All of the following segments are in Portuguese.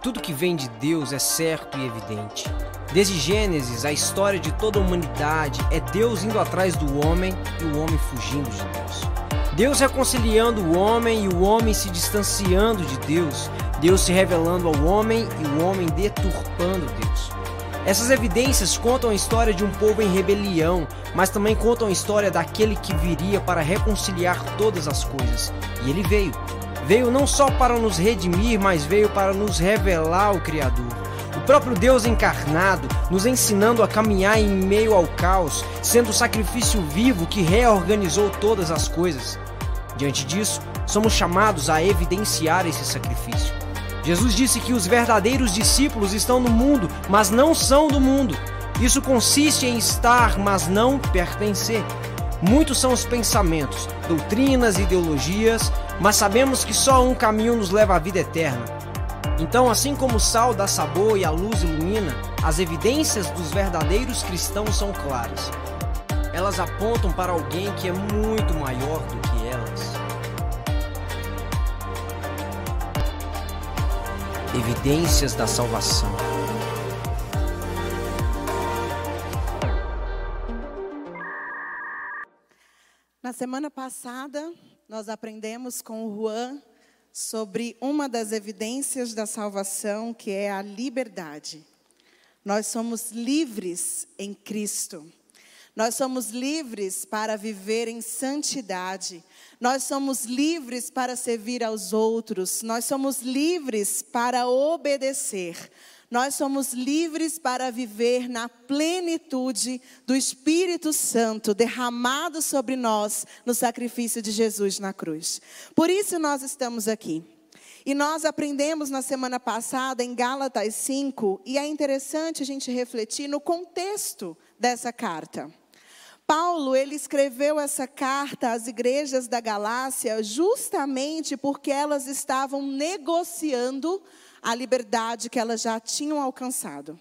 Tudo que vem de Deus é certo e evidente. Desde Gênesis, a história de toda a humanidade é Deus indo atrás do homem e o homem fugindo de Deus. Deus reconciliando o homem e o homem se distanciando de Deus. Deus se revelando ao homem e o homem deturpando Deus. Essas evidências contam a história de um povo em rebelião, mas também contam a história daquele que viria para reconciliar todas as coisas. E ele veio. Veio não só para nos redimir, mas veio para nos revelar o Criador. O próprio Deus encarnado, nos ensinando a caminhar em meio ao caos, sendo o sacrifício vivo que reorganizou todas as coisas. Diante disso, somos chamados a evidenciar esse sacrifício. Jesus disse que os verdadeiros discípulos estão no mundo, mas não são do mundo. Isso consiste em estar, mas não pertencer. Muitos são os pensamentos, doutrinas ideologias, mas sabemos que só um caminho nos leva à vida eterna. Então, assim como o sal dá sabor e a luz ilumina, as evidências dos verdadeiros cristãos são claras. Elas apontam para alguém que é muito maior do que elas. Evidências da salvação. Na semana passada, nós aprendemos com o Juan sobre uma das evidências da salvação, que é a liberdade. Nós somos livres em Cristo. Nós somos livres para viver em santidade. Nós somos livres para servir aos outros. Nós somos livres para obedecer. Nós somos livres para viver na plenitude do Espírito Santo derramado sobre nós no sacrifício de Jesus na cruz. Por isso nós estamos aqui. E nós aprendemos na semana passada em Gálatas 5, e é interessante a gente refletir no contexto dessa carta. Paulo, ele escreveu essa carta às igrejas da Galácia justamente porque elas estavam negociando a liberdade que elas já tinham alcançado.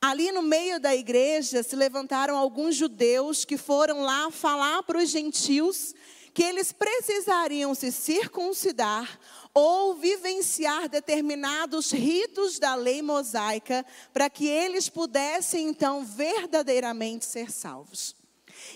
Ali no meio da igreja se levantaram alguns judeus que foram lá falar para os gentios que eles precisariam se circuncidar ou vivenciar determinados ritos da lei mosaica para que eles pudessem então verdadeiramente ser salvos.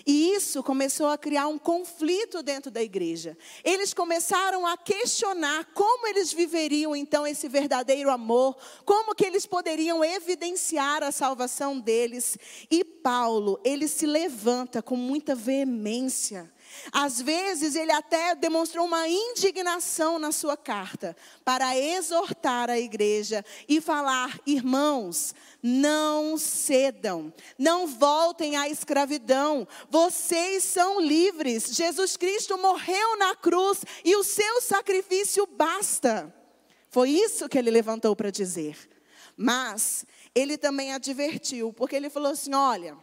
E isso começou a criar um conflito dentro da igreja. Eles começaram a questionar como eles viveriam então esse verdadeiro amor, como que eles poderiam evidenciar a salvação deles. E Paulo, ele se levanta com muita veemência às vezes, ele até demonstrou uma indignação na sua carta para exortar a igreja e falar: irmãos, não cedam, não voltem à escravidão, vocês são livres. Jesus Cristo morreu na cruz e o seu sacrifício basta. Foi isso que ele levantou para dizer. Mas ele também advertiu, porque ele falou assim: olha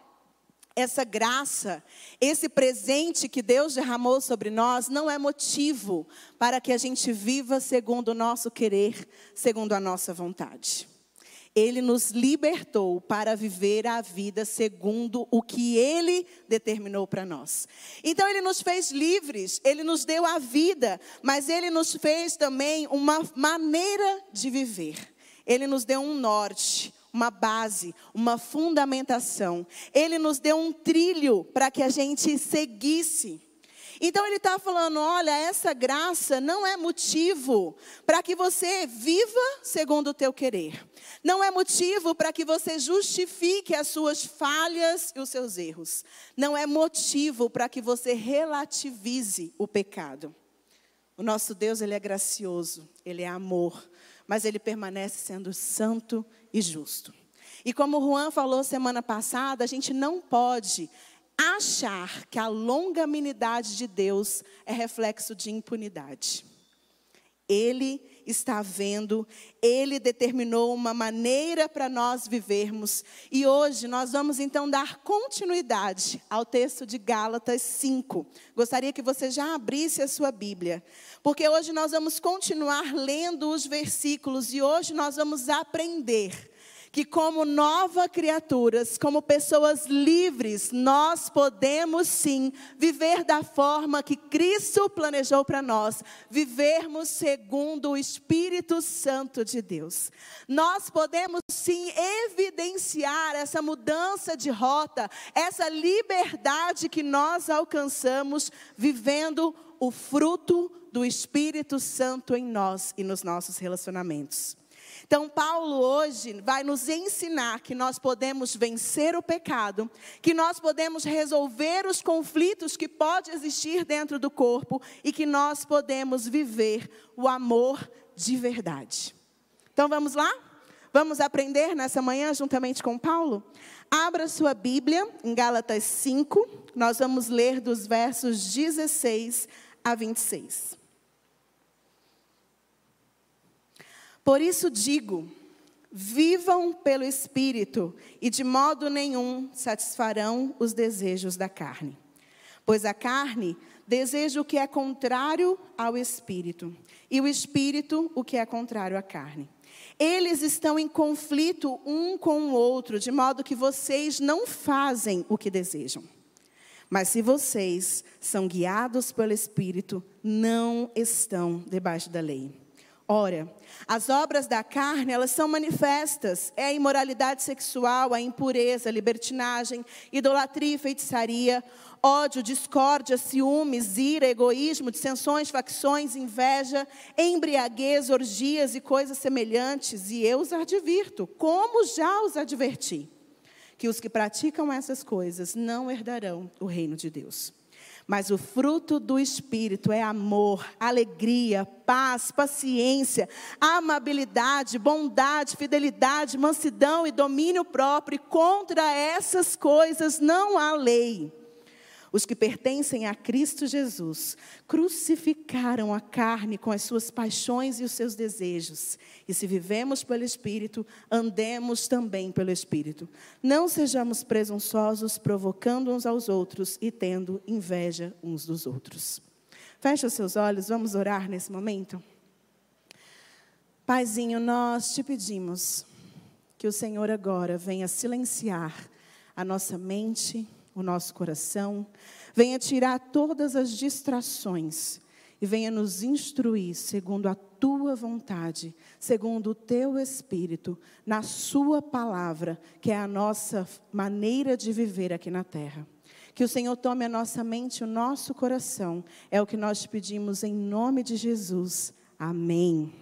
essa graça, esse presente que Deus derramou sobre nós, não é motivo para que a gente viva segundo o nosso querer, segundo a nossa vontade. Ele nos libertou para viver a vida segundo o que Ele determinou para nós. Então, Ele nos fez livres, Ele nos deu a vida, mas Ele nos fez também uma maneira de viver. Ele nos deu um norte, uma base, uma fundamentação. Ele nos deu um trilho para que a gente seguisse. Então ele está falando: olha, essa graça não é motivo para que você viva segundo o teu querer. Não é motivo para que você justifique as suas falhas e os seus erros. Não é motivo para que você relativize o pecado. O nosso Deus, ele é gracioso, ele é amor, mas ele permanece sendo santo e justo. E como o Juan falou semana passada, a gente não pode achar que a longanimidade de Deus é reflexo de impunidade. Ele está vendo, ele determinou uma maneira para nós vivermos. E hoje nós vamos então dar continuidade ao texto de Gálatas 5. Gostaria que você já abrisse a sua Bíblia, porque hoje nós vamos continuar lendo os versículos e hoje nós vamos aprender que, como nova criaturas, como pessoas livres, nós podemos sim viver da forma que Cristo planejou para nós, vivermos segundo o Espírito Santo de Deus. Nós podemos sim evidenciar essa mudança de rota, essa liberdade que nós alcançamos vivendo o fruto do Espírito Santo em nós e nos nossos relacionamentos. Então, Paulo hoje vai nos ensinar que nós podemos vencer o pecado, que nós podemos resolver os conflitos que pode existir dentro do corpo e que nós podemos viver o amor de verdade. Então, vamos lá? Vamos aprender nessa manhã juntamente com Paulo? Abra sua Bíblia em Gálatas 5, nós vamos ler dos versos 16 a 26. Por isso digo: vivam pelo Espírito, e de modo nenhum satisfarão os desejos da carne. Pois a carne deseja o que é contrário ao Espírito, e o Espírito o que é contrário à carne. Eles estão em conflito um com o outro, de modo que vocês não fazem o que desejam. Mas se vocês são guiados pelo Espírito, não estão debaixo da lei. Ora, as obras da carne, elas são manifestas. É a imoralidade sexual, a impureza, a libertinagem, idolatria feitiçaria, ódio, discórdia, ciúmes, ira, egoísmo, dissensões, facções, inveja, embriaguez, orgias e coisas semelhantes. E eu os advirto, como já os adverti, que os que praticam essas coisas não herdarão o reino de Deus. Mas o fruto do Espírito é amor, alegria, paz, paciência, amabilidade, bondade, fidelidade, mansidão e domínio próprio. E contra essas coisas não há lei. Os que pertencem a Cristo Jesus crucificaram a carne com as suas paixões e os seus desejos. E se vivemos pelo Espírito, andemos também pelo Espírito. Não sejamos presunçosos, provocando uns aos outros e tendo inveja uns dos outros. Feche os seus olhos, vamos orar nesse momento. Paizinho, nós te pedimos que o Senhor agora venha silenciar a nossa mente, o nosso coração, venha tirar todas as distrações e venha nos instruir segundo a tua vontade, segundo o teu espírito, na sua palavra, que é a nossa maneira de viver aqui na terra. Que o Senhor tome a nossa mente, o nosso coração, é o que nós te pedimos em nome de Jesus. Amém.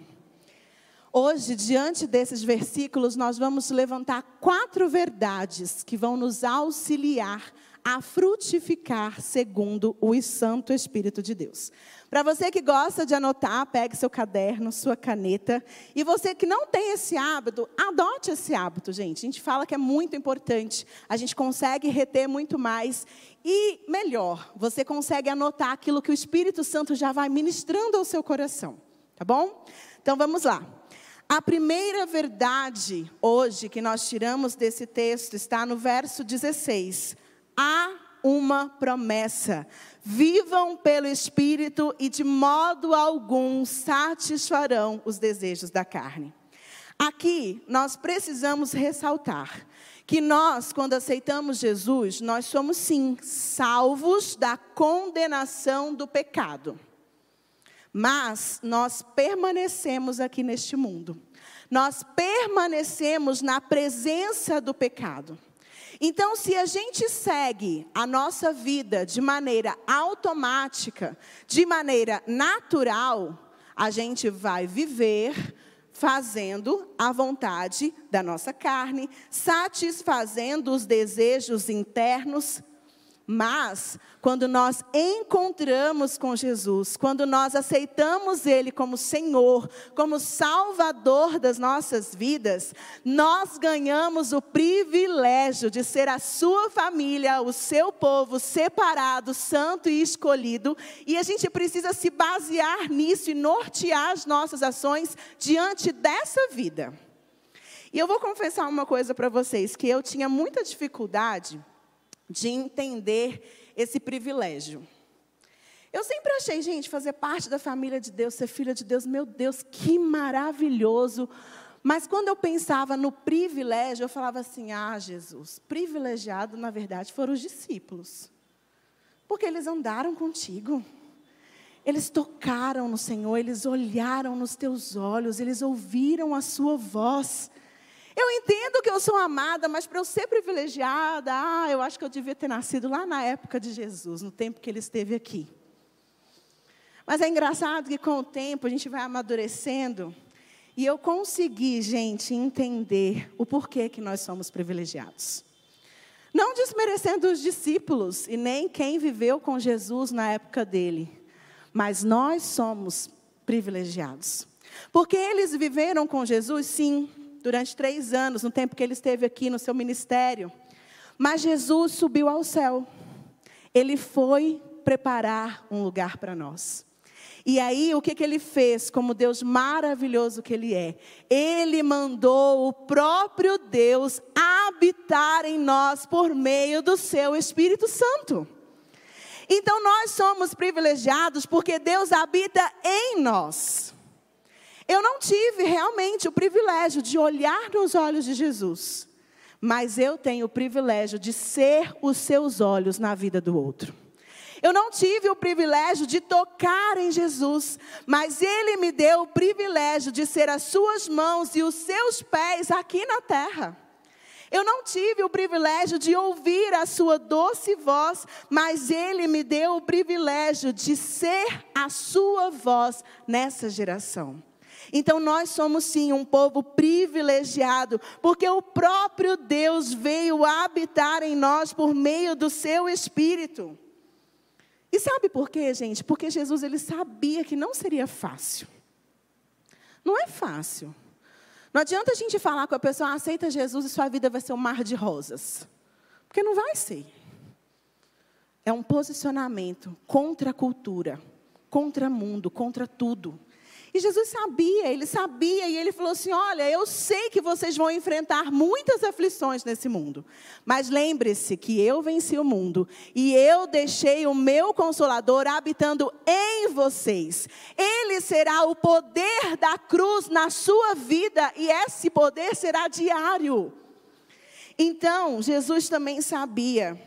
Hoje, diante desses versículos, nós vamos levantar quatro verdades que vão nos auxiliar a frutificar segundo o Santo Espírito de Deus. Para você que gosta de anotar, pegue seu caderno, sua caneta. E você que não tem esse hábito, adote esse hábito, gente. A gente fala que é muito importante. A gente consegue reter muito mais. E melhor, você consegue anotar aquilo que o Espírito Santo já vai ministrando ao seu coração. Tá bom? Então vamos lá. A primeira verdade hoje que nós tiramos desse texto está no verso 16 há uma promessa. Vivam pelo Espírito e de modo algum satisfarão os desejos da carne. Aqui nós precisamos ressaltar que nós, quando aceitamos Jesus, nós somos sim salvos da condenação do pecado. Mas nós permanecemos aqui neste mundo. Nós permanecemos na presença do pecado. Então, se a gente segue a nossa vida de maneira automática, de maneira natural, a gente vai viver fazendo a vontade da nossa carne, satisfazendo os desejos internos mas, quando nós encontramos com Jesus, quando nós aceitamos Ele como Senhor, como Salvador das nossas vidas, nós ganhamos o privilégio de ser a sua família, o seu povo separado, santo e escolhido, e a gente precisa se basear nisso e nortear as nossas ações diante dessa vida. E eu vou confessar uma coisa para vocês, que eu tinha muita dificuldade de entender esse privilégio. Eu sempre achei, gente, fazer parte da família de Deus, ser filha de Deus, meu Deus, que maravilhoso. Mas quando eu pensava no privilégio, eu falava assim: ah, Jesus, privilegiado, na verdade, foram os discípulos. Porque eles andaram contigo. Eles tocaram no Senhor, eles olharam nos teus olhos, eles ouviram a sua voz. Eu entendo que eu sou amada, mas para eu ser privilegiada, ah, eu acho que eu devia ter nascido lá na época de Jesus, no tempo que ele esteve aqui. Mas é engraçado que com o tempo a gente vai amadurecendo e eu consegui, gente, entender o porquê que nós somos privilegiados. Não desmerecendo os discípulos e nem quem viveu com Jesus na época dele, mas nós somos privilegiados. Porque eles viveram com Jesus, sim, durante três anos, no tempo que ele esteve aqui no seu ministério. Mas Jesus subiu ao céu. Ele foi preparar um lugar para nós. E aí, o que, que ele fez, como Deus maravilhoso que ele é? Ele mandou o próprio Deus habitar em nós por meio do seu Espírito Santo. Então, nós somos privilegiados porque Deus habita em nós. Eu não tive realmente o privilégio de olhar nos olhos de Jesus, mas eu tenho o privilégio de ser os seus olhos na vida do outro. Eu não tive o privilégio de tocar em Jesus, mas Ele me deu o privilégio de ser as suas mãos e os seus pés aqui na terra. Eu não tive o privilégio de ouvir a sua doce voz, mas Ele me deu o privilégio de ser a sua voz nessa geração. Então nós somos sim um povo privilegiado, porque o próprio Deus veio habitar em nós por meio do seu Espírito. E sabe por quê, gente? Porque Jesus ele sabia que não seria fácil. Não é fácil. Não adianta a gente falar com a pessoa, aceita Jesus e sua vida vai ser um mar de rosas. Porque não vai ser. É um posicionamento contra a cultura, contra o mundo, contra tudo. E Jesus sabia, ele sabia, e ele falou assim: Olha, eu sei que vocês vão enfrentar muitas aflições nesse mundo, mas lembre-se que eu venci o mundo e eu deixei o meu consolador habitando em vocês. Ele será o poder da cruz na sua vida e esse poder será diário. Então, Jesus também sabia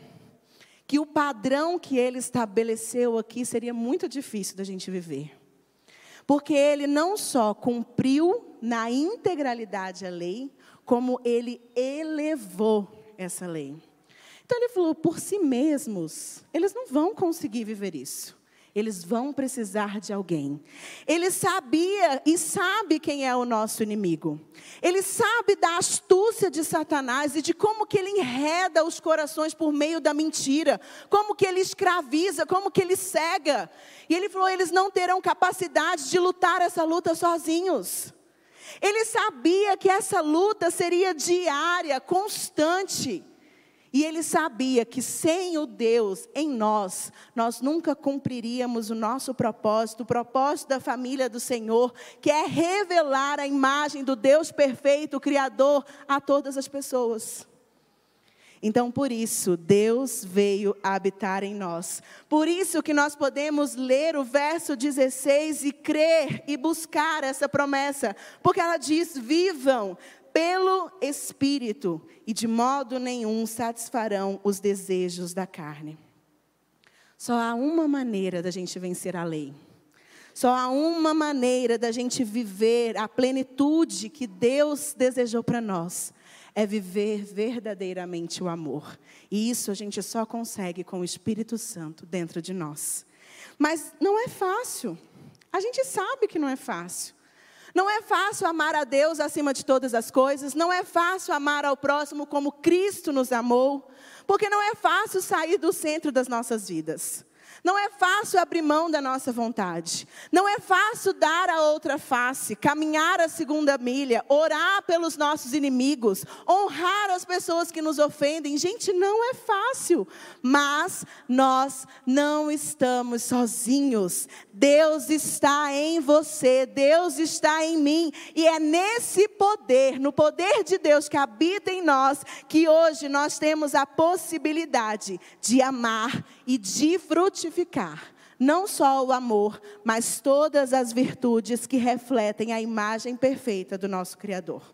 que o padrão que ele estabeleceu aqui seria muito difícil da gente viver. Porque ele não só cumpriu na integralidade a lei, como ele elevou essa lei. Então ele falou: por si mesmos, eles não vão conseguir viver isso. Eles vão precisar de alguém. Ele sabia e sabe quem é o nosso inimigo. Ele sabe da astúcia de Satanás e de como que ele enreda os corações por meio da mentira, como que ele escraviza, como que ele cega. E ele falou: eles não terão capacidade de lutar essa luta sozinhos. Ele sabia que essa luta seria diária, constante. E ele sabia que sem o Deus em nós, nós nunca cumpriríamos o nosso propósito, o propósito da família do Senhor, que é revelar a imagem do Deus perfeito, Criador, a todas as pessoas. Então, por isso, Deus veio habitar em nós. Por isso que nós podemos ler o verso 16 e crer e buscar essa promessa, porque ela diz: vivam pelo Espírito, e de modo nenhum satisfarão os desejos da carne. Só há uma maneira da gente vencer a lei. Só há uma maneira da gente viver a plenitude que Deus desejou para nós. É viver verdadeiramente o amor. E isso a gente só consegue com o Espírito Santo dentro de nós. Mas não é fácil. A gente sabe que não é fácil. Não é fácil amar a Deus acima de todas as coisas, não é fácil amar ao próximo como Cristo nos amou, porque não é fácil sair do centro das nossas vidas. Não é fácil abrir mão da nossa vontade. Não é fácil dar a outra face, caminhar a segunda milha, orar pelos nossos inimigos, honrar as pessoas que nos ofendem. Gente, não é fácil. Mas nós não estamos sozinhos. Deus está em você, Deus está em mim. E é nesse poder, no poder de Deus que habita em nós, que hoje nós temos a possibilidade de amar e de frutificar não só o amor, mas todas as virtudes que refletem a imagem perfeita do nosso Criador.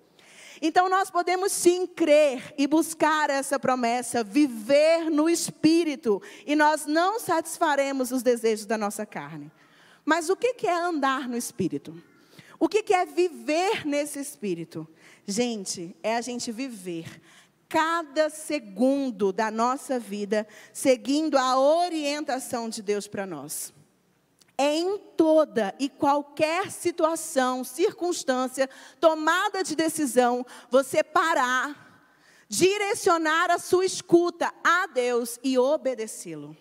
Então nós podemos sim crer e buscar essa promessa, viver no espírito, e nós não satisfaremos os desejos da nossa carne. Mas o que é andar no espírito? O que é viver nesse espírito? Gente, é a gente viver cada segundo da nossa vida seguindo a orientação de Deus para nós é em toda e qualquer situação, circunstância, tomada de decisão, você parar, direcionar a sua escuta a Deus e obedecê-lo.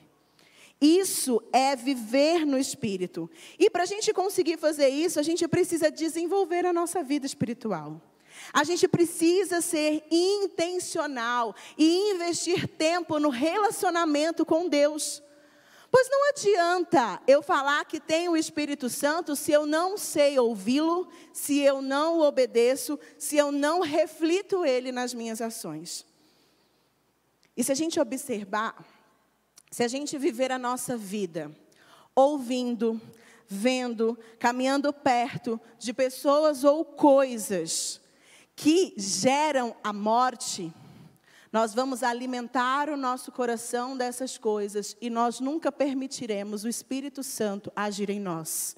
Isso é viver no Espírito. E para a gente conseguir fazer isso, a gente precisa desenvolver a nossa vida espiritual. A gente precisa ser intencional e investir tempo no relacionamento com Deus. Pois não adianta eu falar que tenho o Espírito Santo se eu não sei ouvi-lo, se eu não o obedeço, se eu não reflito ele nas minhas ações. E se a gente observar, se a gente viver a nossa vida ouvindo, vendo, caminhando perto de pessoas ou coisas que geram a morte, nós vamos alimentar o nosso coração dessas coisas e nós nunca permitiremos o Espírito Santo agir em nós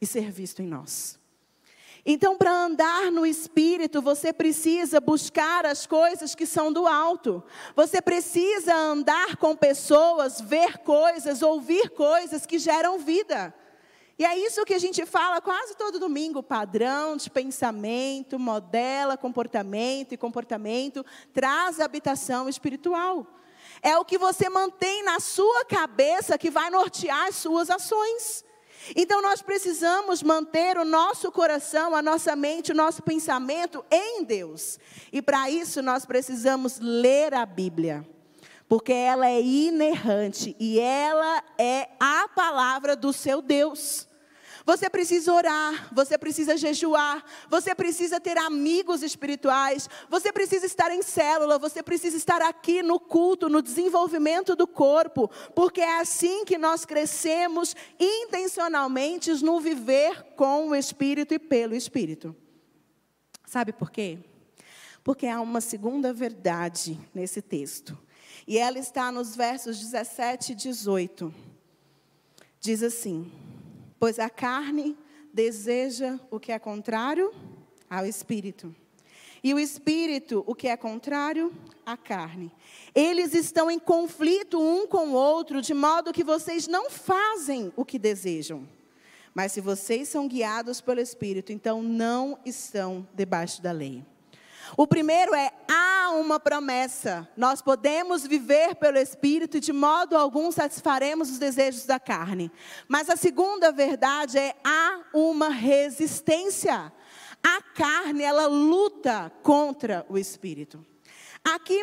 e ser visto em nós. Então, para andar no espírito, você precisa buscar as coisas que são do alto. Você precisa andar com pessoas, ver coisas, ouvir coisas que geram vida. E é isso que a gente fala quase todo domingo: padrão de pensamento, modela comportamento e comportamento traz habitação espiritual. É o que você mantém na sua cabeça que vai nortear as suas ações. Então nós precisamos manter o nosso coração, a nossa mente, o nosso pensamento em Deus. E para isso nós precisamos ler a Bíblia. Porque ela é inerrante e ela é a palavra do seu Deus. Você precisa orar, você precisa jejuar, você precisa ter amigos espirituais, você precisa estar em célula, você precisa estar aqui no culto, no desenvolvimento do corpo, porque é assim que nós crescemos intencionalmente no viver com o Espírito e pelo Espírito. Sabe por quê? Porque há uma segunda verdade nesse texto. E ela está nos versos 17 e 18. Diz assim: Pois a carne deseja o que é contrário ao espírito. E o espírito, o que é contrário à carne. Eles estão em conflito um com o outro, de modo que vocês não fazem o que desejam. Mas se vocês são guiados pelo espírito, então não estão debaixo da lei. O primeiro é: há uma promessa. Nós podemos viver pelo Espírito e de modo algum satisfaremos os desejos da carne. Mas a segunda verdade é: há uma resistência. A carne, ela luta contra o Espírito. Aqui,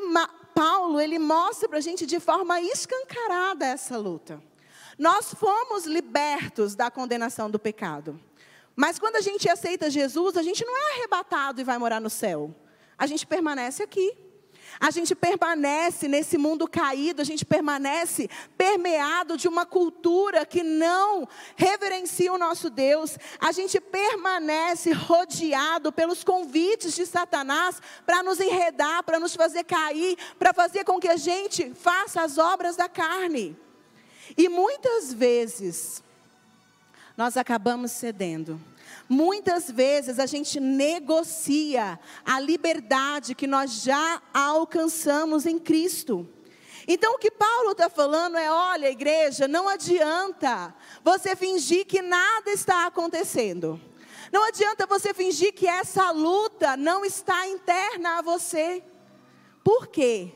Paulo, ele mostra para a gente de forma escancarada essa luta. Nós fomos libertos da condenação do pecado. Mas quando a gente aceita Jesus, a gente não é arrebatado e vai morar no céu a gente permanece aqui. A gente permanece nesse mundo caído, a gente permanece permeado de uma cultura que não reverencia o nosso Deus. A gente permanece rodeado pelos convites de Satanás para nos enredar, para nos fazer cair, para fazer com que a gente faça as obras da carne. E muitas vezes nós acabamos cedendo Muitas vezes a gente negocia a liberdade que nós já alcançamos em Cristo. Então o que Paulo está falando é: olha, igreja, não adianta você fingir que nada está acontecendo. Não adianta você fingir que essa luta não está interna a você. Por quê?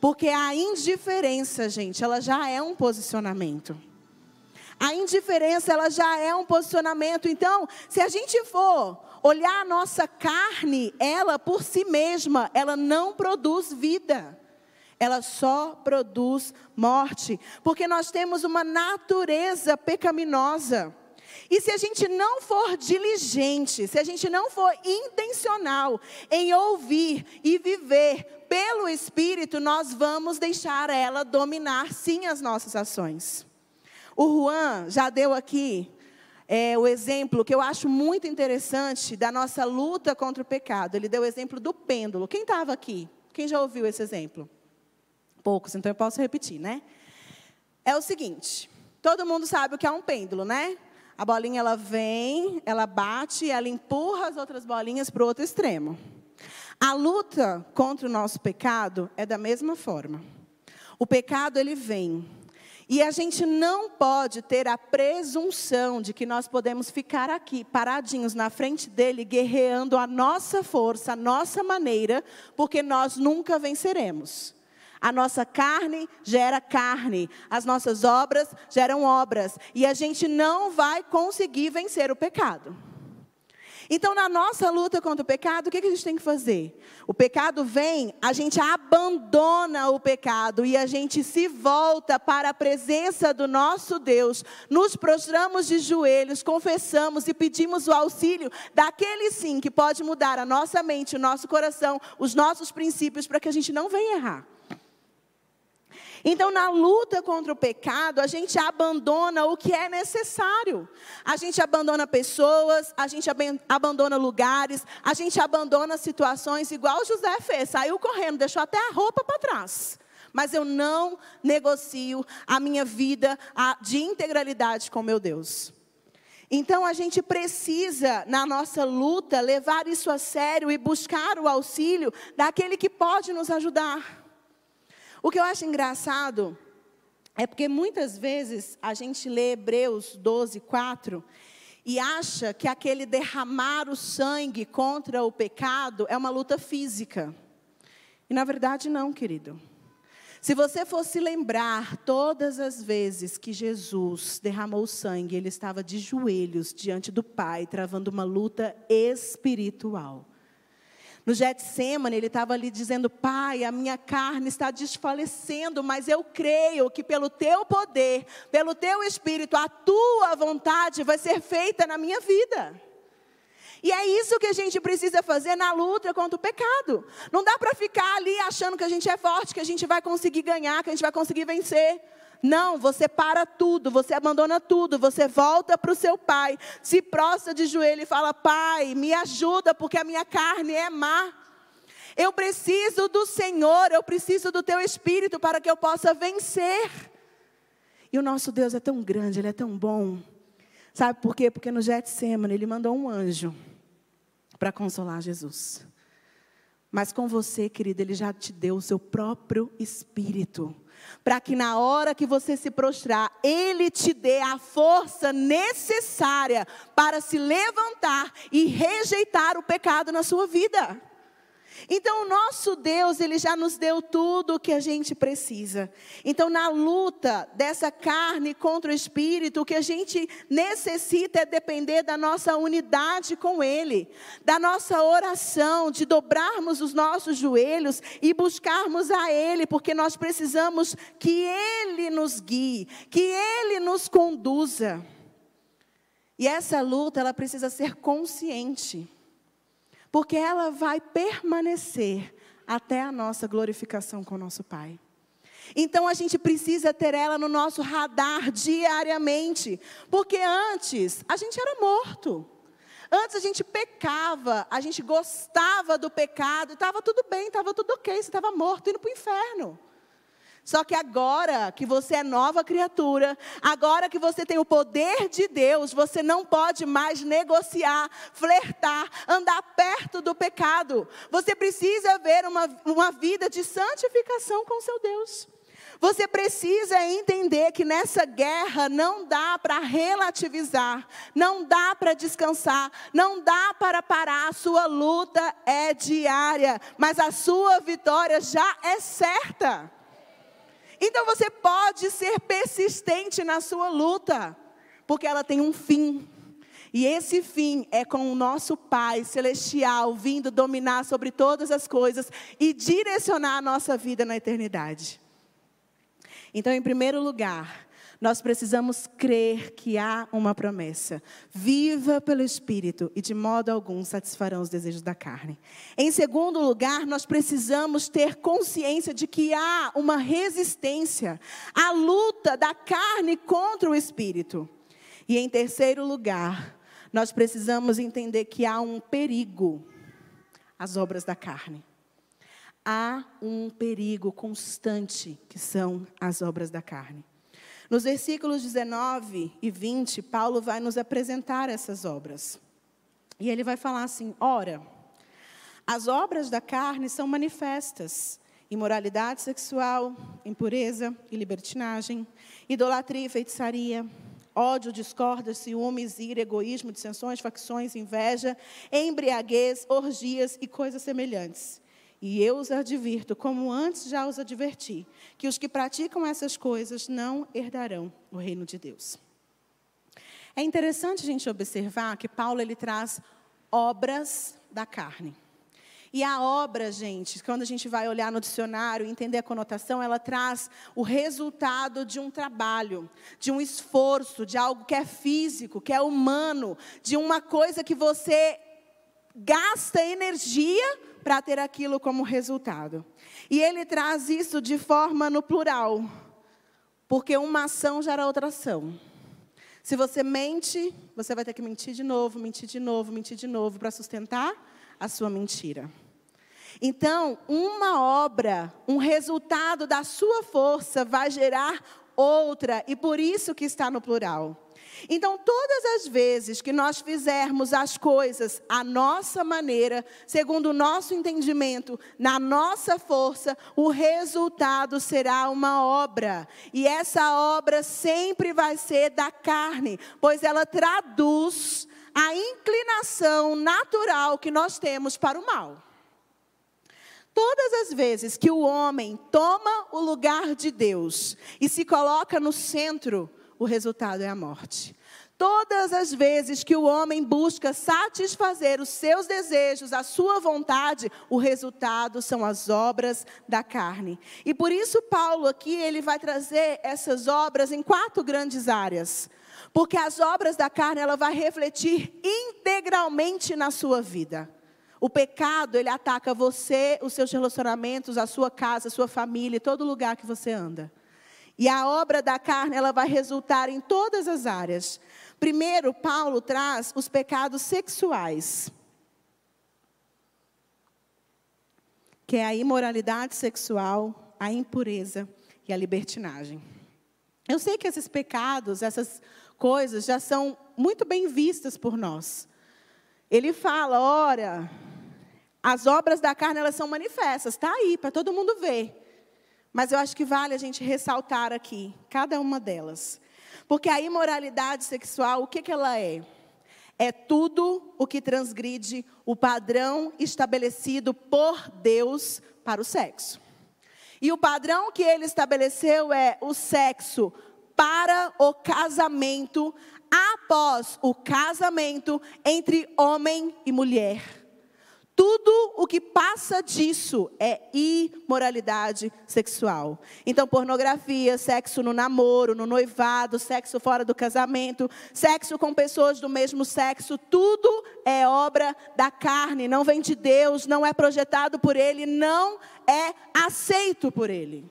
Porque a indiferença, gente, ela já é um posicionamento. A indiferença, ela já é um posicionamento. Então, se a gente for olhar a nossa carne, ela por si mesma, ela não produz vida. Ela só produz morte, porque nós temos uma natureza pecaminosa. E se a gente não for diligente, se a gente não for intencional em ouvir e viver pelo Espírito, nós vamos deixar ela dominar sim as nossas ações. O Juan já deu aqui é, o exemplo que eu acho muito interessante da nossa luta contra o pecado. Ele deu o exemplo do pêndulo. Quem estava aqui? Quem já ouviu esse exemplo? Poucos, então eu posso repetir, né? É o seguinte: todo mundo sabe o que é um pêndulo, né? A bolinha ela vem, ela bate, ela empurra as outras bolinhas para o outro extremo. A luta contra o nosso pecado é da mesma forma. O pecado ele vem, e a gente não pode ter a presunção de que nós podemos ficar aqui paradinhos na frente dele, guerreando a nossa força, a nossa maneira, porque nós nunca venceremos. A nossa carne gera carne, as nossas obras geram obras, e a gente não vai conseguir vencer o pecado. Então, na nossa luta contra o pecado, o que a gente tem que fazer? O pecado vem, a gente abandona o pecado e a gente se volta para a presença do nosso Deus, nos prostramos de joelhos, confessamos e pedimos o auxílio daquele sim que pode mudar a nossa mente, o nosso coração, os nossos princípios, para que a gente não venha errar. Então, na luta contra o pecado, a gente abandona o que é necessário. A gente abandona pessoas, a gente abandona lugares, a gente abandona situações, igual José fez, saiu correndo, deixou até a roupa para trás. Mas eu não negocio a minha vida de integralidade com meu Deus. Então a gente precisa, na nossa luta, levar isso a sério e buscar o auxílio daquele que pode nos ajudar. O que eu acho engraçado é porque muitas vezes a gente lê Hebreus 12, 4 e acha que aquele derramar o sangue contra o pecado é uma luta física. E na verdade não, querido. Se você fosse lembrar todas as vezes que Jesus derramou sangue, ele estava de joelhos diante do Pai, travando uma luta espiritual. No Getsemane, ele estava ali dizendo: Pai, a minha carne está desfalecendo, mas eu creio que pelo teu poder, pelo teu espírito, a tua vontade vai ser feita na minha vida. E é isso que a gente precisa fazer na luta contra o pecado. Não dá para ficar ali achando que a gente é forte, que a gente vai conseguir ganhar, que a gente vai conseguir vencer. Não, você para tudo, você abandona tudo, você volta para o seu pai, se prostra de joelho e fala: Pai, me ajuda, porque a minha carne é má. Eu preciso do Senhor, eu preciso do teu espírito para que eu possa vencer. E o nosso Deus é tão grande, ele é tão bom. Sabe por quê? Porque no Getsemane ele mandou um anjo para consolar Jesus. Mas com você, querido, ele já te deu o seu próprio espírito para que na hora que você se prostrar, Ele te dê a força necessária para se levantar e rejeitar o pecado na sua vida. Então, o nosso Deus, Ele já nos deu tudo o que a gente precisa. Então, na luta dessa carne contra o espírito, o que a gente necessita é depender da nossa unidade com Ele, da nossa oração, de dobrarmos os nossos joelhos e buscarmos a Ele, porque nós precisamos que Ele nos guie, que Ele nos conduza. E essa luta, ela precisa ser consciente porque ela vai permanecer até a nossa glorificação com o nosso Pai. Então a gente precisa ter ela no nosso radar diariamente, porque antes a gente era morto. Antes a gente pecava, a gente gostava do pecado, estava tudo bem, estava tudo ok, você estava morto, indo para o inferno. Só que agora que você é nova criatura, agora que você tem o poder de Deus, você não pode mais negociar, flertar, andar perto do pecado. Você precisa ver uma, uma vida de santificação com seu Deus. Você precisa entender que nessa guerra não dá para relativizar, não dá para descansar, não dá para parar. A sua luta é diária, mas a sua vitória já é certa. Então você pode ser persistente na sua luta, porque ela tem um fim. E esse fim é com o nosso Pai celestial vindo dominar sobre todas as coisas e direcionar a nossa vida na eternidade. Então, em primeiro lugar, nós precisamos crer que há uma promessa. Viva pelo Espírito e de modo algum satisfarão os desejos da carne. Em segundo lugar, nós precisamos ter consciência de que há uma resistência à luta da carne contra o Espírito. E em terceiro lugar, nós precisamos entender que há um perigo às obras da carne. Há um perigo constante que são as obras da carne. Nos versículos 19 e 20, Paulo vai nos apresentar essas obras. E ele vai falar assim: ora, as obras da carne são manifestas: imoralidade sexual, impureza e libertinagem, idolatria e feitiçaria, ódio, discórdia, ciúmes, ira, egoísmo, dissensões, facções, inveja, embriaguez, orgias e coisas semelhantes. E eu os advirto, como antes já os adverti, que os que praticam essas coisas não herdarão o reino de Deus. É interessante a gente observar que Paulo ele traz obras da carne. E a obra, gente, quando a gente vai olhar no dicionário e entender a conotação, ela traz o resultado de um trabalho, de um esforço, de algo que é físico, que é humano, de uma coisa que você gasta energia para ter aquilo como resultado. E ele traz isso de forma no plural, porque uma ação gera outra ação. Se você mente, você vai ter que mentir de novo, mentir de novo, mentir de novo para sustentar a sua mentira. Então, uma obra, um resultado da sua força vai gerar outra, e por isso que está no plural. Então, todas as vezes que nós fizermos as coisas à nossa maneira, segundo o nosso entendimento, na nossa força, o resultado será uma obra. E essa obra sempre vai ser da carne, pois ela traduz a inclinação natural que nós temos para o mal. Todas as vezes que o homem toma o lugar de Deus e se coloca no centro, o resultado é a morte. Todas as vezes que o homem busca satisfazer os seus desejos, a sua vontade, o resultado são as obras da carne. E por isso Paulo aqui ele vai trazer essas obras em quatro grandes áreas. Porque as obras da carne ela vai refletir integralmente na sua vida. O pecado, ele ataca você, os seus relacionamentos, a sua casa, a sua família, todo lugar que você anda. E a obra da carne, ela vai resultar em todas as áreas. Primeiro, Paulo traz os pecados sexuais. Que é a imoralidade sexual, a impureza e a libertinagem. Eu sei que esses pecados, essas coisas já são muito bem vistas por nós. Ele fala, ora, as obras da carne elas são manifestas, está aí para todo mundo ver. Mas eu acho que vale a gente ressaltar aqui cada uma delas. Porque a imoralidade sexual, o que, que ela é? É tudo o que transgride o padrão estabelecido por Deus para o sexo. E o padrão que ele estabeleceu é o sexo para o casamento, após o casamento entre homem e mulher. Tudo o que passa disso é imoralidade sexual. Então, pornografia, sexo no namoro, no noivado, sexo fora do casamento, sexo com pessoas do mesmo sexo, tudo é obra da carne, não vem de Deus, não é projetado por Ele, não é aceito por Ele.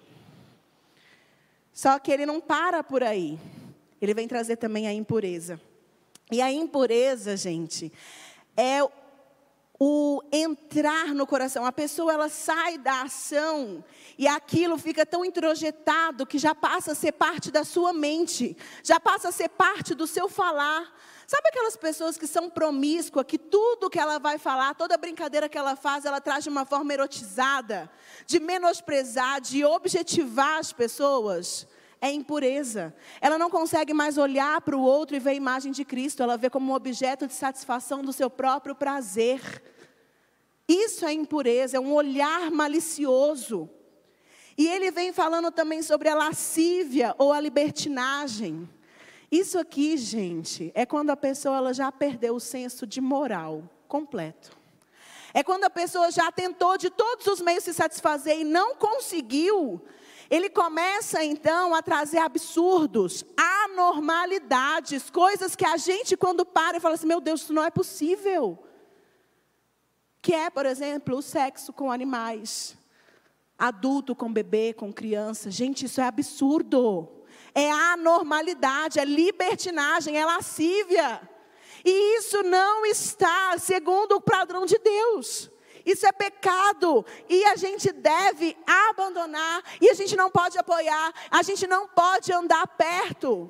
Só que Ele não para por aí. Ele vem trazer também a impureza. E a impureza, gente, é o entrar no coração. A pessoa ela sai da ação e aquilo fica tão introjetado que já passa a ser parte da sua mente, já passa a ser parte do seu falar. Sabe aquelas pessoas que são promíscuas, que tudo que ela vai falar, toda brincadeira que ela faz, ela traz de uma forma erotizada, de menosprezar, de objetivar as pessoas? É impureza. Ela não consegue mais olhar para o outro e ver a imagem de Cristo, ela vê como um objeto de satisfação do seu próprio prazer. Isso é impureza, é um olhar malicioso. E ele vem falando também sobre a lascívia ou a libertinagem. Isso aqui, gente, é quando a pessoa ela já perdeu o senso de moral completo. É quando a pessoa já tentou de todos os meios se satisfazer e não conseguiu. Ele começa então a trazer absurdos, anormalidades, coisas que a gente, quando para e fala assim: meu Deus, isso não é possível. Que é, por exemplo, o sexo com animais, adulto com bebê, com criança. Gente, isso é absurdo. É anormalidade, é libertinagem, é lascívia. E isso não está segundo o padrão de Deus. Isso é pecado e a gente deve abandonar e a gente não pode apoiar, a gente não pode andar perto,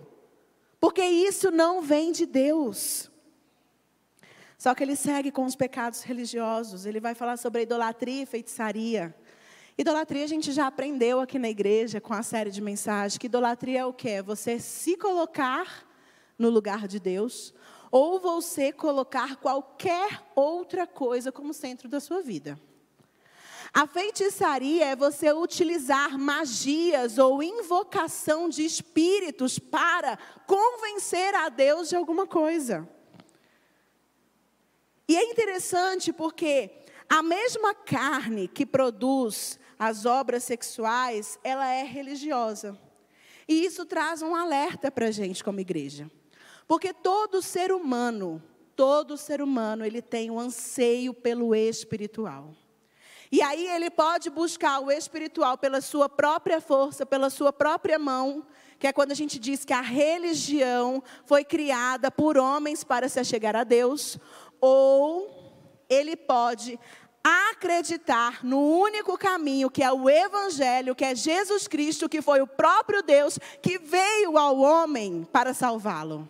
porque isso não vem de Deus. Só que ele segue com os pecados religiosos, ele vai falar sobre a idolatria e feitiçaria. Idolatria a gente já aprendeu aqui na igreja com a série de mensagens que idolatria é o que? É você se colocar no lugar de Deus ou você colocar qualquer outra coisa como centro da sua vida. A feitiçaria é você utilizar magias ou invocação de espíritos para convencer a Deus de alguma coisa. E é interessante porque a mesma carne que produz as obras sexuais, ela é religiosa. E isso traz um alerta para a gente como igreja. Porque todo ser humano, todo ser humano, ele tem um anseio pelo espiritual. E aí ele pode buscar o espiritual pela sua própria força, pela sua própria mão, que é quando a gente diz que a religião foi criada por homens para se achegar a Deus, ou ele pode acreditar no único caminho, que é o Evangelho, que é Jesus Cristo, que foi o próprio Deus que veio ao homem para salvá-lo.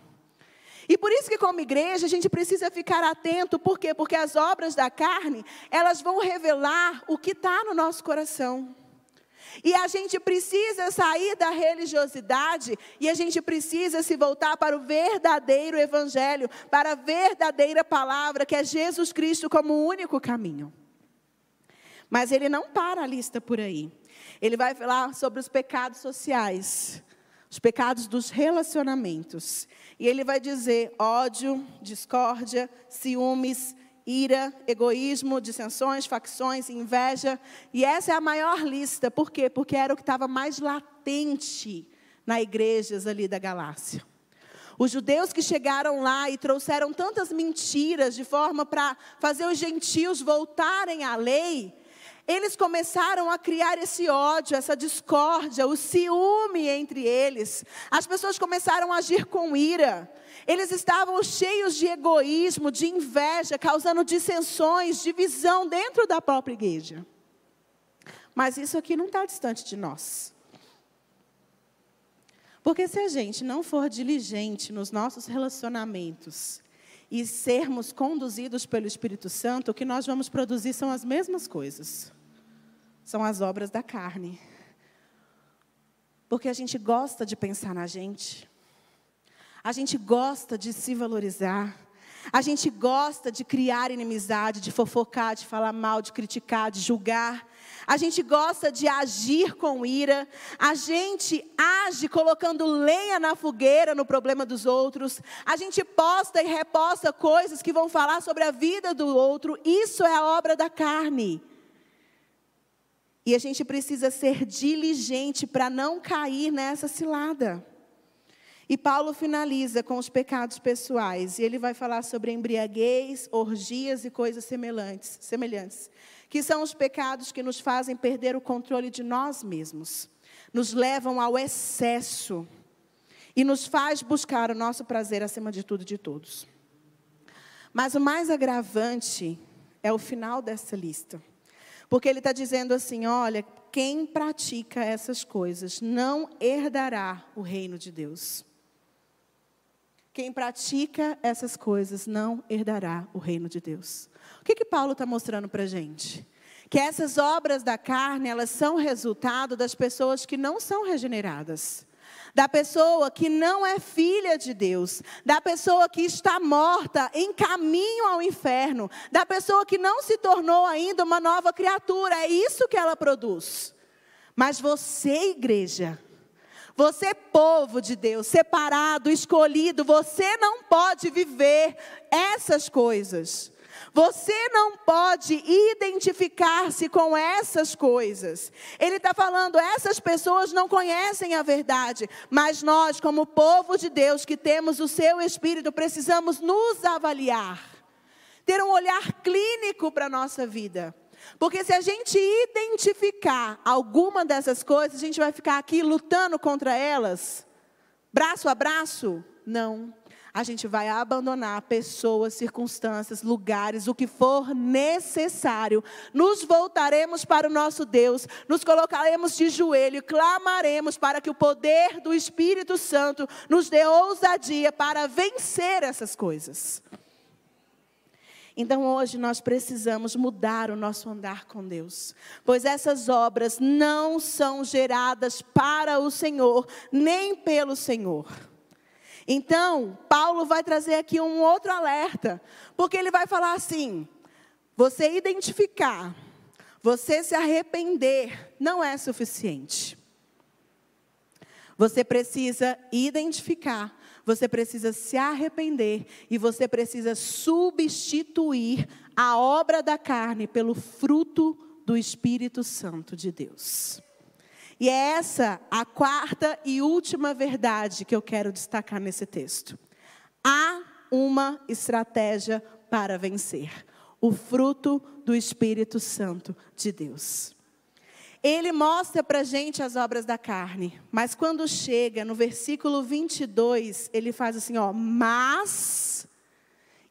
E por isso que como igreja a gente precisa ficar atento, por quê? Porque as obras da carne, elas vão revelar o que está no nosso coração. E a gente precisa sair da religiosidade e a gente precisa se voltar para o verdadeiro evangelho, para a verdadeira palavra, que é Jesus Cristo como o único caminho. Mas ele não para a lista por aí. Ele vai falar sobre os pecados sociais, os pecados dos relacionamentos. E ele vai dizer ódio, discórdia, ciúmes, ira, egoísmo, dissensões, facções, inveja. E essa é a maior lista. Por quê? Porque era o que estava mais latente nas igrejas ali da Galácia. Os judeus que chegaram lá e trouxeram tantas mentiras de forma para fazer os gentios voltarem à lei, eles começaram a criar esse ódio, essa discórdia, o ciúme entre eles. As pessoas começaram a agir com ira. Eles estavam cheios de egoísmo, de inveja, causando dissensões, divisão dentro da própria igreja. Mas isso aqui não está distante de nós. Porque se a gente não for diligente nos nossos relacionamentos e sermos conduzidos pelo Espírito Santo, o que nós vamos produzir são as mesmas coisas. São as obras da carne. Porque a gente gosta de pensar na gente. A gente gosta de se valorizar. A gente gosta de criar inimizade, de fofocar, de falar mal, de criticar, de julgar. A gente gosta de agir com ira. A gente age colocando lenha na fogueira no problema dos outros. A gente posta e reposta coisas que vão falar sobre a vida do outro. Isso é a obra da carne. E a gente precisa ser diligente para não cair nessa cilada. E Paulo finaliza com os pecados pessoais, e ele vai falar sobre embriaguez, orgias e coisas semelhantes, semelhantes, que são os pecados que nos fazem perder o controle de nós mesmos, nos levam ao excesso e nos faz buscar o nosso prazer acima de tudo e de todos. Mas o mais agravante é o final dessa lista. Porque ele está dizendo assim: olha, quem pratica essas coisas não herdará o reino de Deus. Quem pratica essas coisas não herdará o reino de Deus. O que, que Paulo está mostrando para a gente? Que essas obras da carne, elas são resultado das pessoas que não são regeneradas. Da pessoa que não é filha de Deus, da pessoa que está morta em caminho ao inferno, da pessoa que não se tornou ainda uma nova criatura, é isso que ela produz. Mas você, igreja, você, povo de Deus, separado, escolhido, você não pode viver essas coisas. Você não pode identificar-se com essas coisas. Ele está falando, essas pessoas não conhecem a verdade, mas nós, como povo de Deus, que temos o seu Espírito, precisamos nos avaliar, ter um olhar clínico para a nossa vida. Porque se a gente identificar alguma dessas coisas, a gente vai ficar aqui lutando contra elas, braço a braço? Não a gente vai abandonar pessoas, circunstâncias, lugares, o que for necessário. Nos voltaremos para o nosso Deus, nos colocaremos de joelho, clamaremos para que o poder do Espírito Santo nos dê ousadia para vencer essas coisas. Então hoje nós precisamos mudar o nosso andar com Deus, pois essas obras não são geradas para o Senhor, nem pelo Senhor. Então, Paulo vai trazer aqui um outro alerta, porque ele vai falar assim: você identificar, você se arrepender, não é suficiente. Você precisa identificar, você precisa se arrepender e você precisa substituir a obra da carne pelo fruto do Espírito Santo de Deus. E é essa a quarta e última verdade que eu quero destacar nesse texto. Há uma estratégia para vencer: o fruto do Espírito Santo de Deus. Ele mostra para gente as obras da carne, mas quando chega no versículo 22, ele faz assim: ó, mas.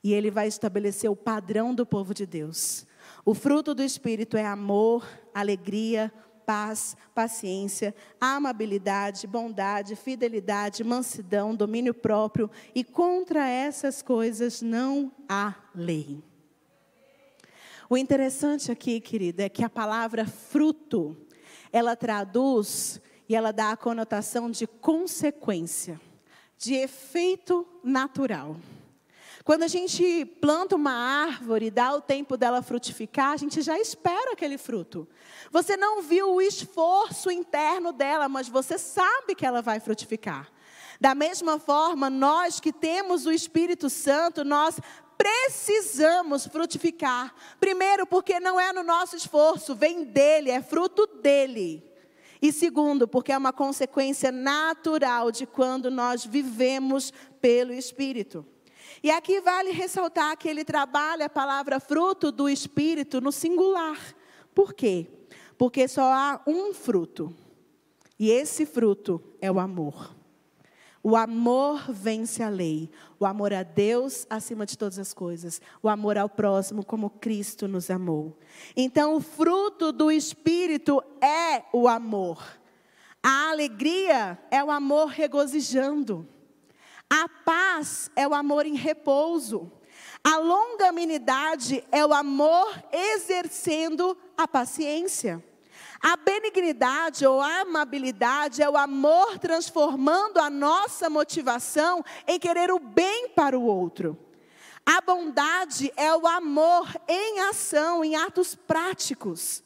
E ele vai estabelecer o padrão do povo de Deus. O fruto do Espírito é amor, alegria, paz, paciência, amabilidade, bondade, fidelidade, mansidão, domínio próprio, e contra essas coisas não há lei. O interessante aqui, querida, é que a palavra fruto, ela traduz e ela dá a conotação de consequência, de efeito natural. Quando a gente planta uma árvore e dá o tempo dela frutificar, a gente já espera aquele fruto. Você não viu o esforço interno dela, mas você sabe que ela vai frutificar. Da mesma forma, nós que temos o Espírito Santo, nós precisamos frutificar. Primeiro, porque não é no nosso esforço, vem dele, é fruto dele. E segundo, porque é uma consequência natural de quando nós vivemos pelo Espírito. E aqui vale ressaltar que ele trabalha a palavra fruto do Espírito no singular. Por quê? Porque só há um fruto. E esse fruto é o amor. O amor vence a lei. O amor a Deus acima de todas as coisas. O amor ao próximo como Cristo nos amou. Então, o fruto do Espírito é o amor. A alegria é o amor regozijando. A paz é o amor em repouso. A longanimidade é o amor exercendo a paciência. A benignidade ou a amabilidade é o amor transformando a nossa motivação em querer o bem para o outro. A bondade é o amor em ação, em atos práticos.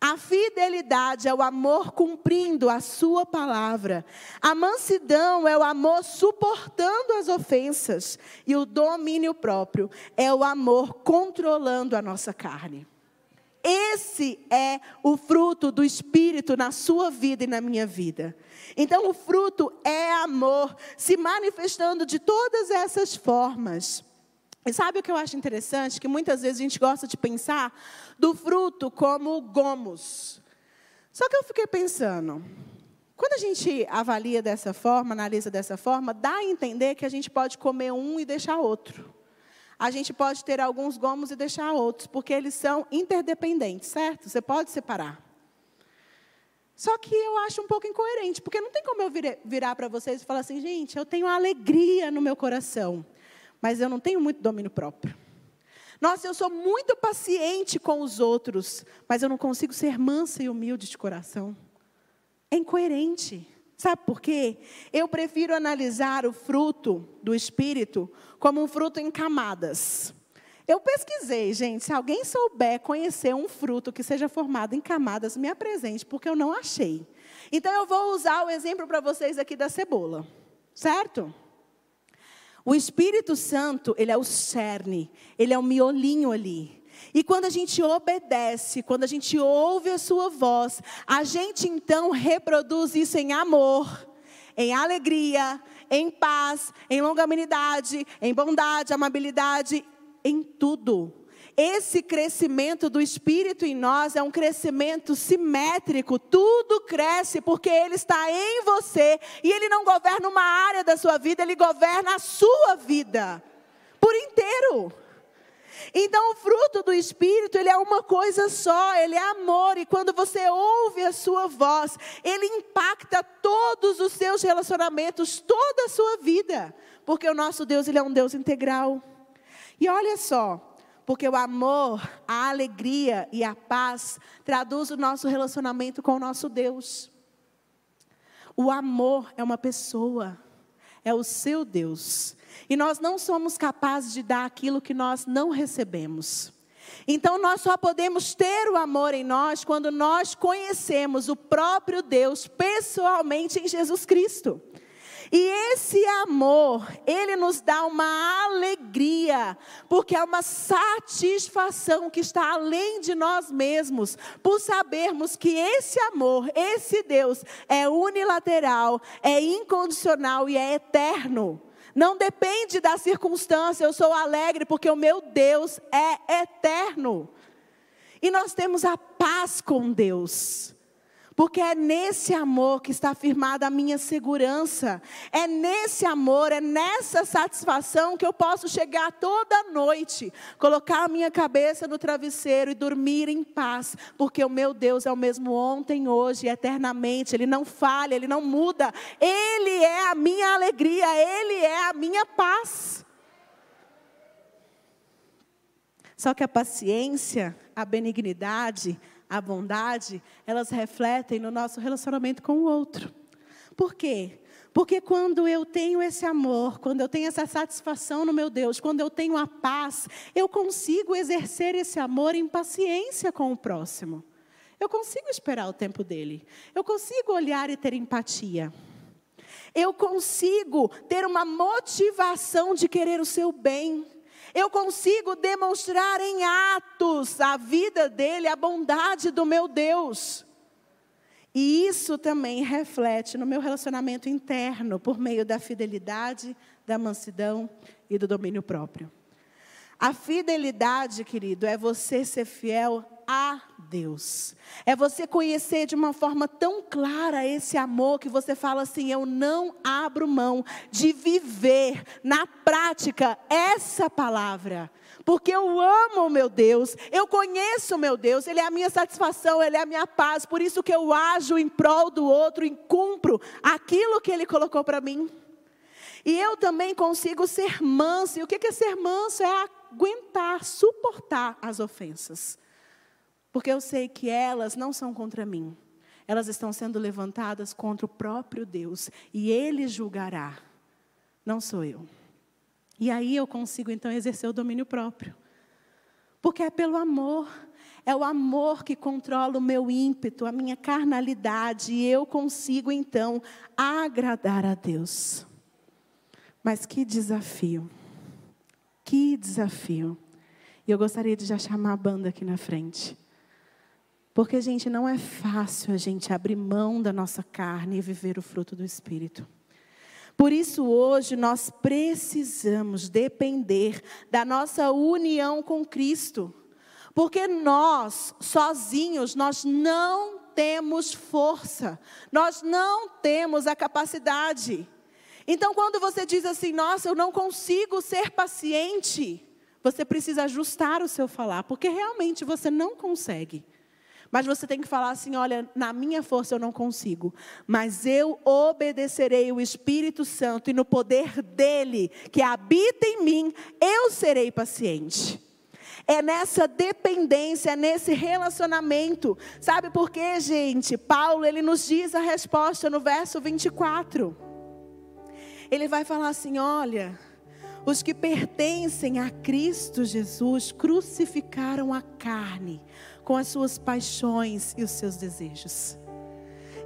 A fidelidade é o amor cumprindo a sua palavra. A mansidão é o amor suportando as ofensas. E o domínio próprio é o amor controlando a nossa carne. Esse é o fruto do Espírito na sua vida e na minha vida. Então, o fruto é amor, se manifestando de todas essas formas. E sabe o que eu acho interessante? Que muitas vezes a gente gosta de pensar do fruto como gomos. Só que eu fiquei pensando, quando a gente avalia dessa forma, analisa dessa forma, dá a entender que a gente pode comer um e deixar outro. A gente pode ter alguns gomos e deixar outros, porque eles são interdependentes, certo? Você pode separar. Só que eu acho um pouco incoerente, porque não tem como eu virar para vocês e falar assim, gente, eu tenho alegria no meu coração mas eu não tenho muito domínio próprio. Nossa, eu sou muito paciente com os outros, mas eu não consigo ser mansa e humilde de coração. É incoerente. Sabe por quê? Eu prefiro analisar o fruto do Espírito como um fruto em camadas. Eu pesquisei, gente, se alguém souber conhecer um fruto que seja formado em camadas, me apresente, porque eu não achei. Então eu vou usar o exemplo para vocês aqui da cebola, certo? O Espírito Santo, ele é o cerne, ele é o miolinho ali. E quando a gente obedece, quando a gente ouve a sua voz, a gente então reproduz isso em amor, em alegria, em paz, em longanimidade, em bondade, amabilidade, em tudo. Esse crescimento do Espírito em nós é um crescimento simétrico. Tudo cresce porque Ele está em você e Ele não governa uma área da sua vida, Ele governa a sua vida por inteiro. Então, o fruto do Espírito, ele é uma coisa só, ele é amor. E quando você ouve a sua voz, ele impacta todos os seus relacionamentos, toda a sua vida. Porque o nosso Deus, ele é um Deus integral. E olha só, porque o amor, a alegria e a paz traduz o nosso relacionamento com o nosso Deus. O amor é uma pessoa, é o seu Deus. E nós não somos capazes de dar aquilo que nós não recebemos. Então nós só podemos ter o amor em nós quando nós conhecemos o próprio Deus pessoalmente em Jesus Cristo. E esse amor, ele nos dá uma alegria, porque é uma satisfação que está além de nós mesmos, por sabermos que esse amor, esse Deus, é unilateral, é incondicional e é eterno. Não depende da circunstância, eu sou alegre porque o meu Deus é eterno. E nós temos a paz com Deus. Porque é nesse amor que está firmada a minha segurança. É nesse amor, é nessa satisfação que eu posso chegar toda noite, colocar a minha cabeça no travesseiro e dormir em paz. Porque o meu Deus é o mesmo ontem, hoje, eternamente. Ele não falha, ele não muda. Ele é a minha alegria, ele é a minha paz. Só que a paciência, a benignidade, a bondade, elas refletem no nosso relacionamento com o outro. Por quê? Porque quando eu tenho esse amor, quando eu tenho essa satisfação no meu Deus, quando eu tenho a paz, eu consigo exercer esse amor em paciência com o próximo. Eu consigo esperar o tempo dele. Eu consigo olhar e ter empatia. Eu consigo ter uma motivação de querer o seu bem eu consigo demonstrar em atos a vida dele, a bondade do meu Deus. E isso também reflete no meu relacionamento interno, por meio da fidelidade, da mansidão e do domínio próprio. A fidelidade, querido, é você ser fiel a Deus. É você conhecer de uma forma tão clara esse amor que você fala assim: eu não abro mão de viver na prática essa palavra. Porque eu amo o meu Deus, eu conheço o meu Deus, Ele é a minha satisfação, Ele é a minha paz, por isso que eu ajo em prol do outro e cumpro aquilo que Ele colocou para mim. E eu também consigo ser manso, e o que é ser manso? É aguentar, suportar as ofensas. Porque eu sei que elas não são contra mim. Elas estão sendo levantadas contra o próprio Deus. E Ele julgará. Não sou eu. E aí eu consigo então exercer o domínio próprio. Porque é pelo amor. É o amor que controla o meu ímpeto, a minha carnalidade. E eu consigo então agradar a Deus. Mas que desafio. Que desafio. E eu gostaria de já chamar a banda aqui na frente. Porque, gente, não é fácil a gente abrir mão da nossa carne e viver o fruto do Espírito. Por isso, hoje, nós precisamos depender da nossa união com Cristo. Porque nós, sozinhos, nós não temos força, nós não temos a capacidade. Então, quando você diz assim, nossa, eu não consigo ser paciente, você precisa ajustar o seu falar, porque realmente você não consegue. Mas você tem que falar assim: olha, na minha força eu não consigo, mas eu obedecerei o Espírito Santo e no poder dele, que habita em mim, eu serei paciente. É nessa dependência, é nesse relacionamento. Sabe por quê, gente? Paulo, ele nos diz a resposta no verso 24. Ele vai falar assim: olha, os que pertencem a Cristo Jesus crucificaram a carne com as suas paixões e os seus desejos.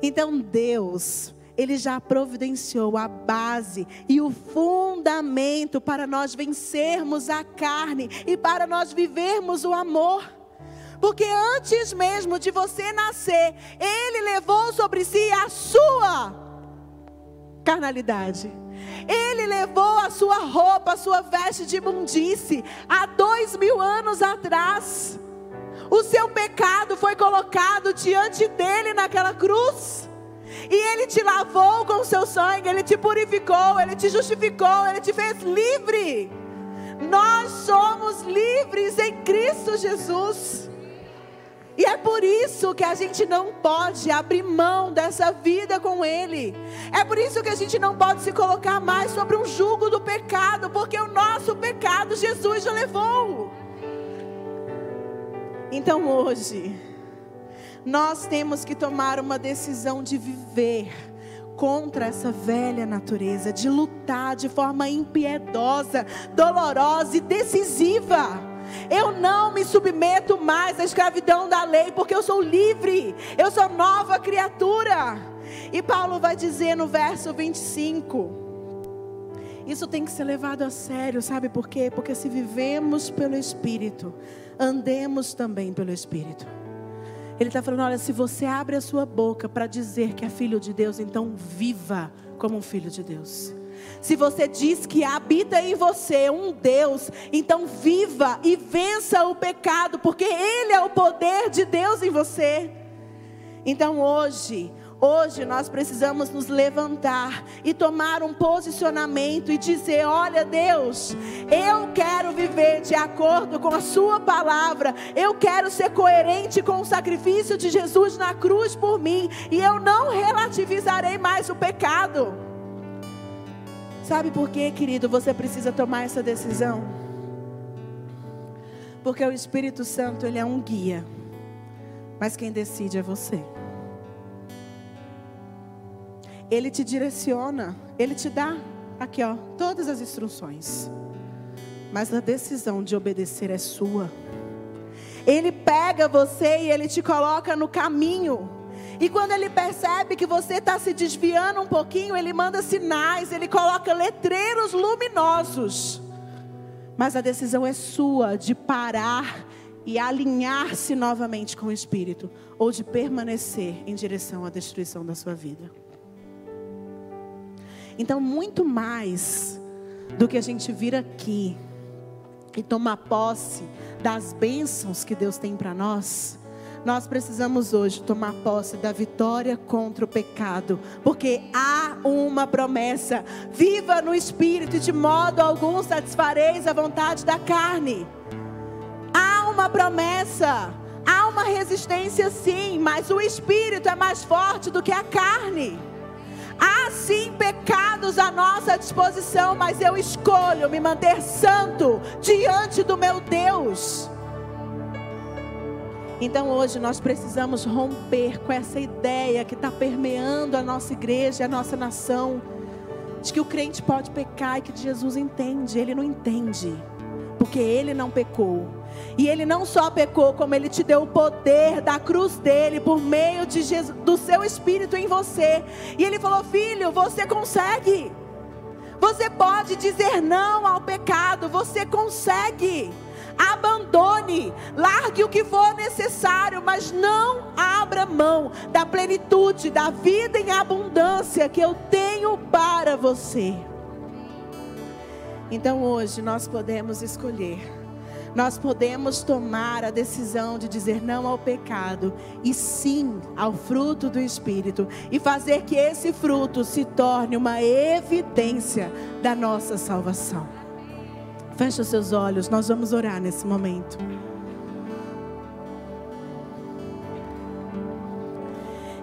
Então Deus, Ele já providenciou a base e o fundamento para nós vencermos a carne e para nós vivermos o amor. Porque antes mesmo de você nascer, Ele levou sobre si a sua carnalidade. Ele levou a sua roupa, a sua veste de imundice há dois mil anos atrás. O seu pecado foi colocado diante dele naquela cruz. E ele te lavou com o seu sangue, ele te purificou, ele te justificou, ele te fez livre. Nós somos livres em Cristo Jesus. E é por isso que a gente não pode abrir mão dessa vida com Ele. É por isso que a gente não pode se colocar mais sobre um jugo do pecado, porque o nosso pecado Jesus já levou. Então hoje, nós temos que tomar uma decisão de viver contra essa velha natureza, de lutar de forma impiedosa, dolorosa e decisiva eu não me submeto mais à escravidão da lei, porque eu sou livre, eu sou nova criatura. E Paulo vai dizer no verso 25: isso tem que ser levado a sério, sabe por quê? Porque se vivemos pelo Espírito, andemos também pelo Espírito. Ele está falando: olha, se você abre a sua boca para dizer que é filho de Deus, então viva como um filho de Deus. Se você diz que habita em você um Deus, então viva e vença o pecado, porque Ele é o poder de Deus em você. Então hoje, Hoje nós precisamos nos levantar e tomar um posicionamento e dizer: Olha, Deus, eu quero viver de acordo com a Sua palavra, eu quero ser coerente com o sacrifício de Jesus na cruz por mim, e eu não relativizarei mais o pecado. Sabe por quê, querido? Você precisa tomar essa decisão. Porque o Espírito Santo, ele é um guia. Mas quem decide é você. Ele te direciona, ele te dá aqui, ó, todas as instruções. Mas a decisão de obedecer é sua. Ele pega você e ele te coloca no caminho. E quando ele percebe que você está se desviando um pouquinho, ele manda sinais, ele coloca letreiros luminosos. Mas a decisão é sua de parar e alinhar-se novamente com o Espírito, ou de permanecer em direção à destruição da sua vida. Então, muito mais do que a gente vir aqui e tomar posse das bênçãos que Deus tem para nós, nós precisamos hoje tomar posse da vitória contra o pecado, porque há uma promessa: viva no espírito, e de modo algum satisfareis a vontade da carne. Há uma promessa, há uma resistência sim, mas o espírito é mais forte do que a carne. Há sim pecados à nossa disposição, mas eu escolho me manter santo diante do meu Deus. Então hoje nós precisamos romper com essa ideia que está permeando a nossa igreja, a nossa nação, de que o crente pode pecar e que Jesus entende. Ele não entende, porque ele não pecou. E ele não só pecou, como ele te deu o poder da cruz dele por meio de Jesus, do seu espírito em você. E ele falou: Filho, você consegue. Você pode dizer não ao pecado, você consegue. Abandone, largue o que for necessário, mas não abra mão da plenitude, da vida em abundância que eu tenho para você. Então hoje nós podemos escolher nós podemos tomar a decisão de dizer não ao pecado e sim ao fruto do Espírito e fazer que esse fruto se torne uma evidência da nossa salvação. Feche os seus olhos, nós vamos orar nesse momento.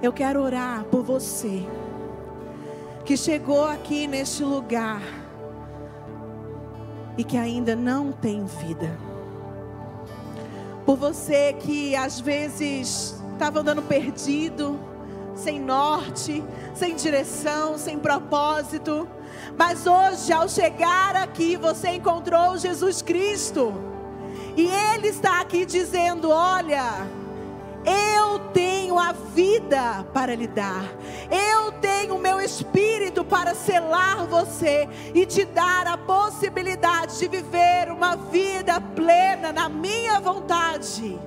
Eu quero orar por você que chegou aqui neste lugar e que ainda não tem vida. Por você que às vezes estava andando perdido, sem norte, sem direção, sem propósito mas hoje, ao chegar aqui, você encontrou Jesus Cristo. E Ele está aqui dizendo: Olha, eu tenho a vida para lhe dar. Eu tenho o meu espírito para selar você e te dar a possibilidade de viver uma vida plena na minha vontade.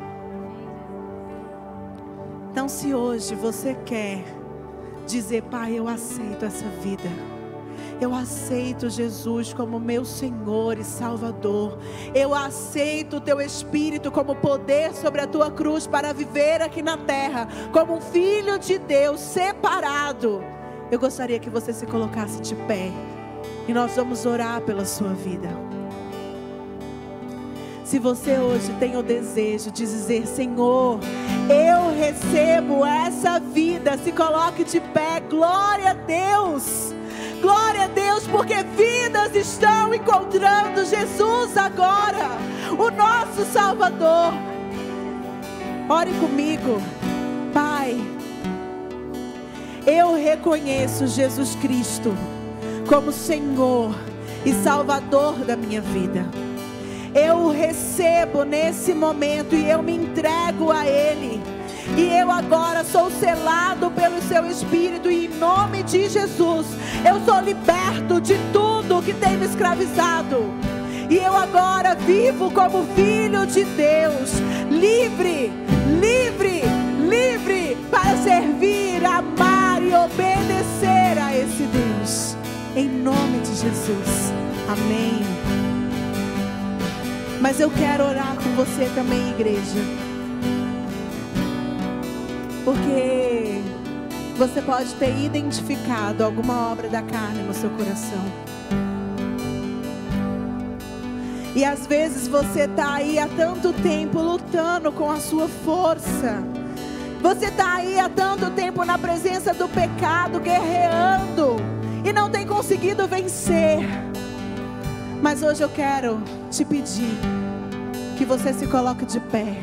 Então, se hoje você quer dizer, Pai, eu aceito essa vida. Eu aceito Jesus como meu Senhor e Salvador. Eu aceito o teu Espírito como poder sobre a tua cruz para viver aqui na terra, como um filho de Deus separado. Eu gostaria que você se colocasse de pé e nós vamos orar pela sua vida. Se você hoje tem o desejo de dizer, Senhor, eu recebo essa vida, se coloque de pé, glória a Deus. Glória a Deus, porque vidas estão encontrando Jesus agora, o nosso Salvador. Ore comigo, Pai. Eu reconheço Jesus Cristo como Senhor e Salvador da minha vida. Eu o recebo nesse momento e eu me entrego a Ele. E eu agora sou selado pelo seu Espírito, e em nome de Jesus, eu sou liberto de tudo que tem me escravizado. E eu agora vivo como filho de Deus, livre, livre, livre para servir, amar e obedecer a esse Deus. Em nome de Jesus. Amém. Mas eu quero orar com você também, igreja. Porque você pode ter identificado alguma obra da carne no seu coração. E às vezes você está aí há tanto tempo lutando com a sua força. Você está aí há tanto tempo na presença do pecado, guerreando, e não tem conseguido vencer. Mas hoje eu quero te pedir que você se coloque de pé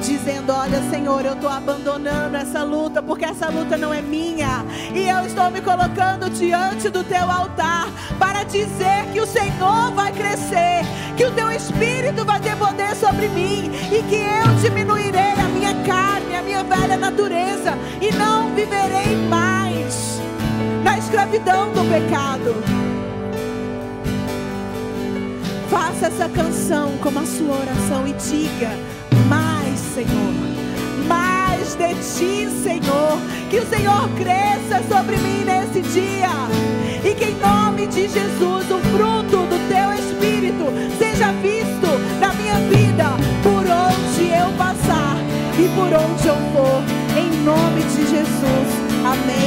dizendo: Olha, Senhor, eu estou abandonando essa luta, porque essa luta não é minha, e eu estou me colocando diante do teu altar para dizer que o Senhor vai crescer, que o teu espírito vai ter poder sobre mim, e que eu diminuirei a minha carne, a minha velha natureza, e não viverei mais na escravidão do pecado. Faça essa canção como a sua oração e diga: Senhor. Mais de ti, Senhor. Que o Senhor cresça sobre mim nesse dia. E que em nome de Jesus o fruto do teu Espírito seja visto na minha vida, por onde eu passar e por onde eu for. Em nome de Jesus. Amém.